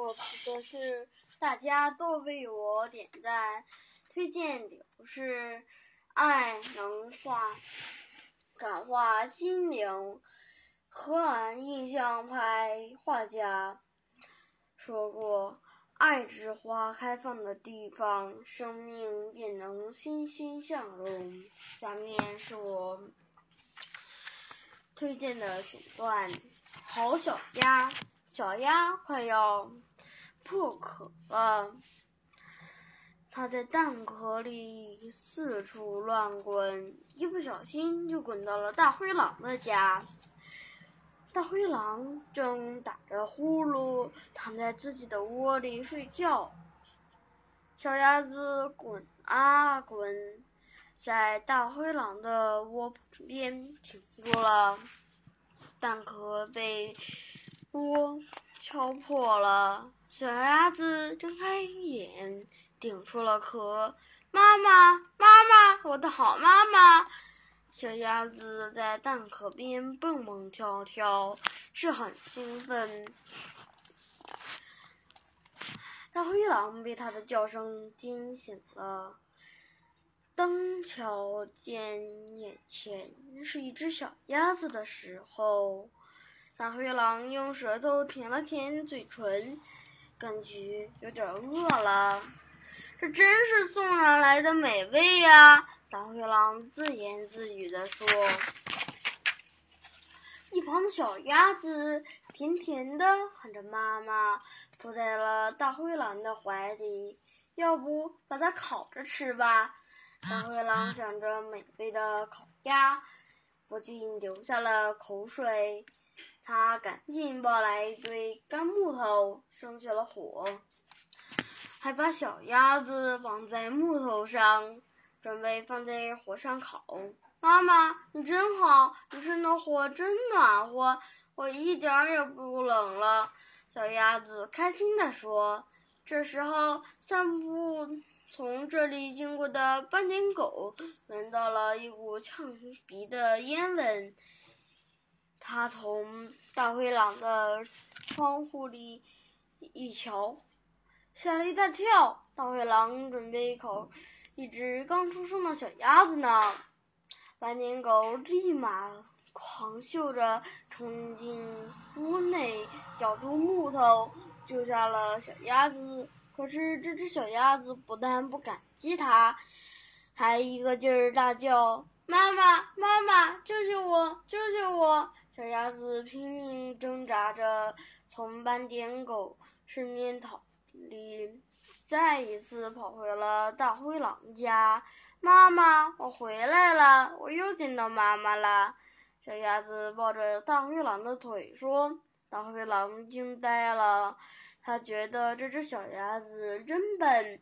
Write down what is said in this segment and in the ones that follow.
我的是大家都为我点赞、推荐的是爱能化感化心灵。荷兰印象派画家说过：“爱之花开放的地方，生命便能欣欣向荣。”下面是我推荐的选段：好小鸭，小鸭快要破壳了，它在蛋壳里四处乱滚，一不小心就滚到了大灰狼的家。大灰狼正打着呼噜，躺在自己的窝里睡觉。小鸭子滚啊滚，在大灰狼的窝边停住了。蛋壳被窝敲破了，小鸭子睁开眼，顶出了壳。妈妈，妈妈，我的好妈妈！小鸭子在蛋壳边蹦蹦跳跳，是很兴奋。大灰狼被它的叫声惊醒了，当瞧见眼前是一只小鸭子的时候，大灰狼用舌头舔了舔嘴唇，感觉有点饿了。这真是送上来的美味呀！大灰狼自言自语地说：“一旁的小鸭子甜甜的喊着妈妈，扑在了大灰狼的怀里。要不把它烤着吃吧？”大灰狼想着美味的烤鸭，不禁流下了口水。他赶紧抱来一堆干木头，生起了火，还把小鸭子绑在木头上。准备放在火上烤。妈妈，你真好，你生的火真暖和，我一点也不冷了。小鸭子开心地说。这时候，散步从这里经过的斑点狗闻到了一股呛鼻的烟味。它从大灰狼的窗户里一瞧，吓了一大跳。大灰狼准备一口。一只刚出生的小鸭子呢，斑点狗立马狂嗅着冲进屋内，咬住木头救下了小鸭子。可是这只小鸭子不但不感激它，还一个劲儿大叫：“妈妈，妈妈，救救我，救救我！”小鸭子拼命挣扎着从斑点狗身边逃离。再一次跑回了大灰狼家，妈妈，我回来了，我又见到妈妈了。小鸭子抱着大灰狼的腿说：“大灰狼惊呆了，他觉得这只小鸭子真笨，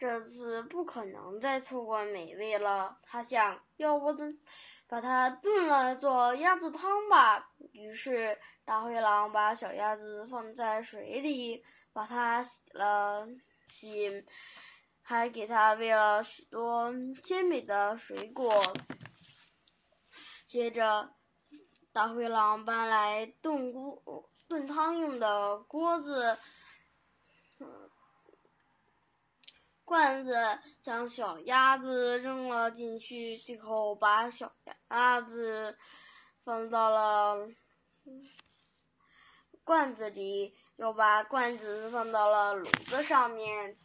这次不可能再错过美味了。他想，要不把它炖了做鸭子汤吧。于是，大灰狼把小鸭子放在水里，把它洗了。洗，还给它喂了许多鲜美的水果。接着，大灰狼搬来炖锅、炖汤用的锅子、罐子，将小鸭子扔了进去，最后把小鸭子放到了罐子里。又把罐子放到了炉子上面，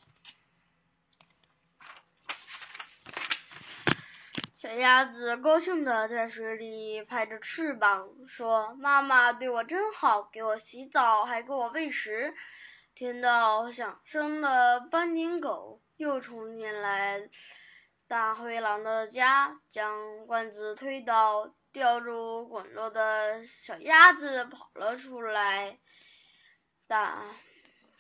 小鸭子高兴的在水里拍着翅膀，说：“妈妈对我真好，给我洗澡，还给我喂食。”听到响声的斑点狗又冲进来大灰狼的家，将罐子推倒，吊住滚落的小鸭子跑了出来。大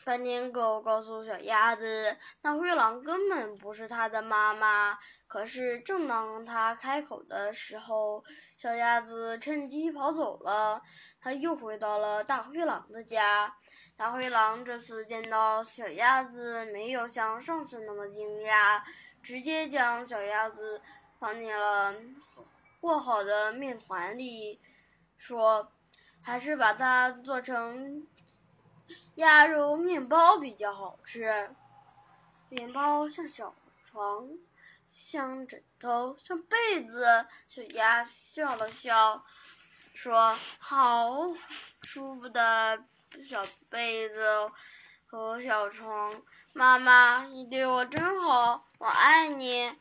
斑点狗告诉小鸭子，大灰狼根本不是它的妈妈。可是，正当它开口的时候，小鸭子趁机跑走了。它又回到了大灰狼的家。大灰狼这次见到小鸭子，没有像上次那么惊讶，直接将小鸭子放进了和好的面团里，说：“还是把它做成。”鸭肉面包比较好吃。面包像小床，像枕头，像被子。小鸭笑了笑，说：“好舒服的小被子和小床，妈妈，你对我真好，我爱你。”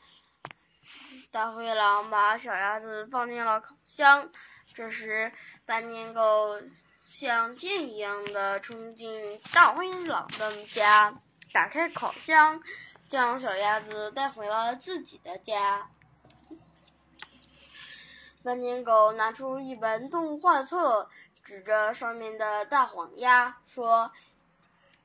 大灰狼把小鸭子放进了烤箱。这时，斑点狗像箭一样的冲进大灰狼的家，打开烤箱，将小鸭子带回了自己的家。斑点狗拿出一本动画册，指着上面的大黄鸭说：“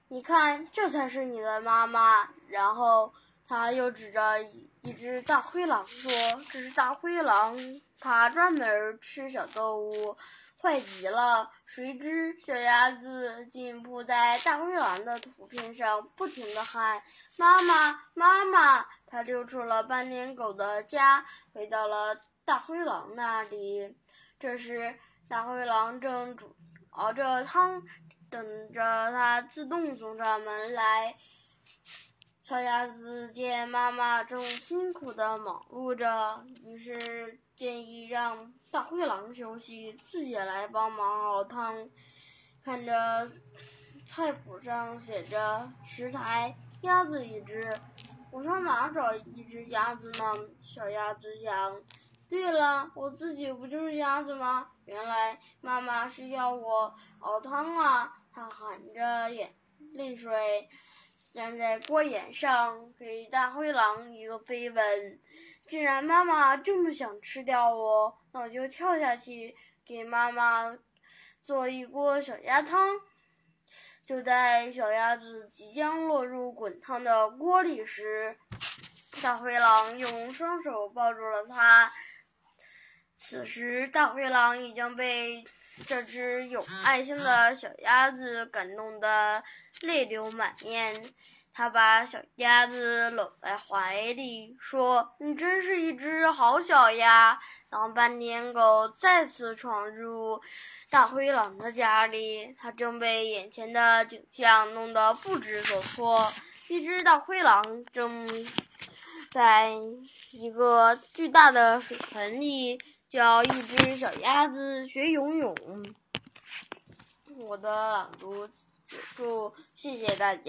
你看，这才是你的妈妈。”然后。他又指着一只大灰狼说：“这是大灰狼，它专门吃小动物，坏极了。”谁知小鸭子竟扑在大灰狼的图片上，不停地喊：“妈妈，妈妈！”它溜出了斑点狗的家，回到了大灰狼那里。这时，大灰狼正煮熬着汤，等着它自动送上门来。小鸭子见妈妈正辛苦的忙碌着，于是建议让大灰狼休息，自己来帮忙熬汤。看着菜谱上写着食材鸭子一只，我上哪找一只鸭子呢？小鸭子想。对了，我自己不就是鸭子吗？原来妈妈是要我熬汤啊！它含着眼泪水。站在锅沿上，给大灰狼一个飞吻。既然妈妈这么想吃掉我，那我就跳下去给妈妈做一锅小鸭汤。就在小鸭子即将落入滚烫的锅里时，大灰狼用双手抱住了它。此时，大灰狼已经被。这只有爱心的小鸭子感动得泪流满面，它把小鸭子搂在怀里，说：“你真是一只好小鸭。”然后斑点狗再次闯入大灰狼的家里，它正被眼前的景象弄得不知所措。一只大灰狼正在一个巨大的水盆里。教一只小鸭子学游泳。我的朗读结束，谢谢大家。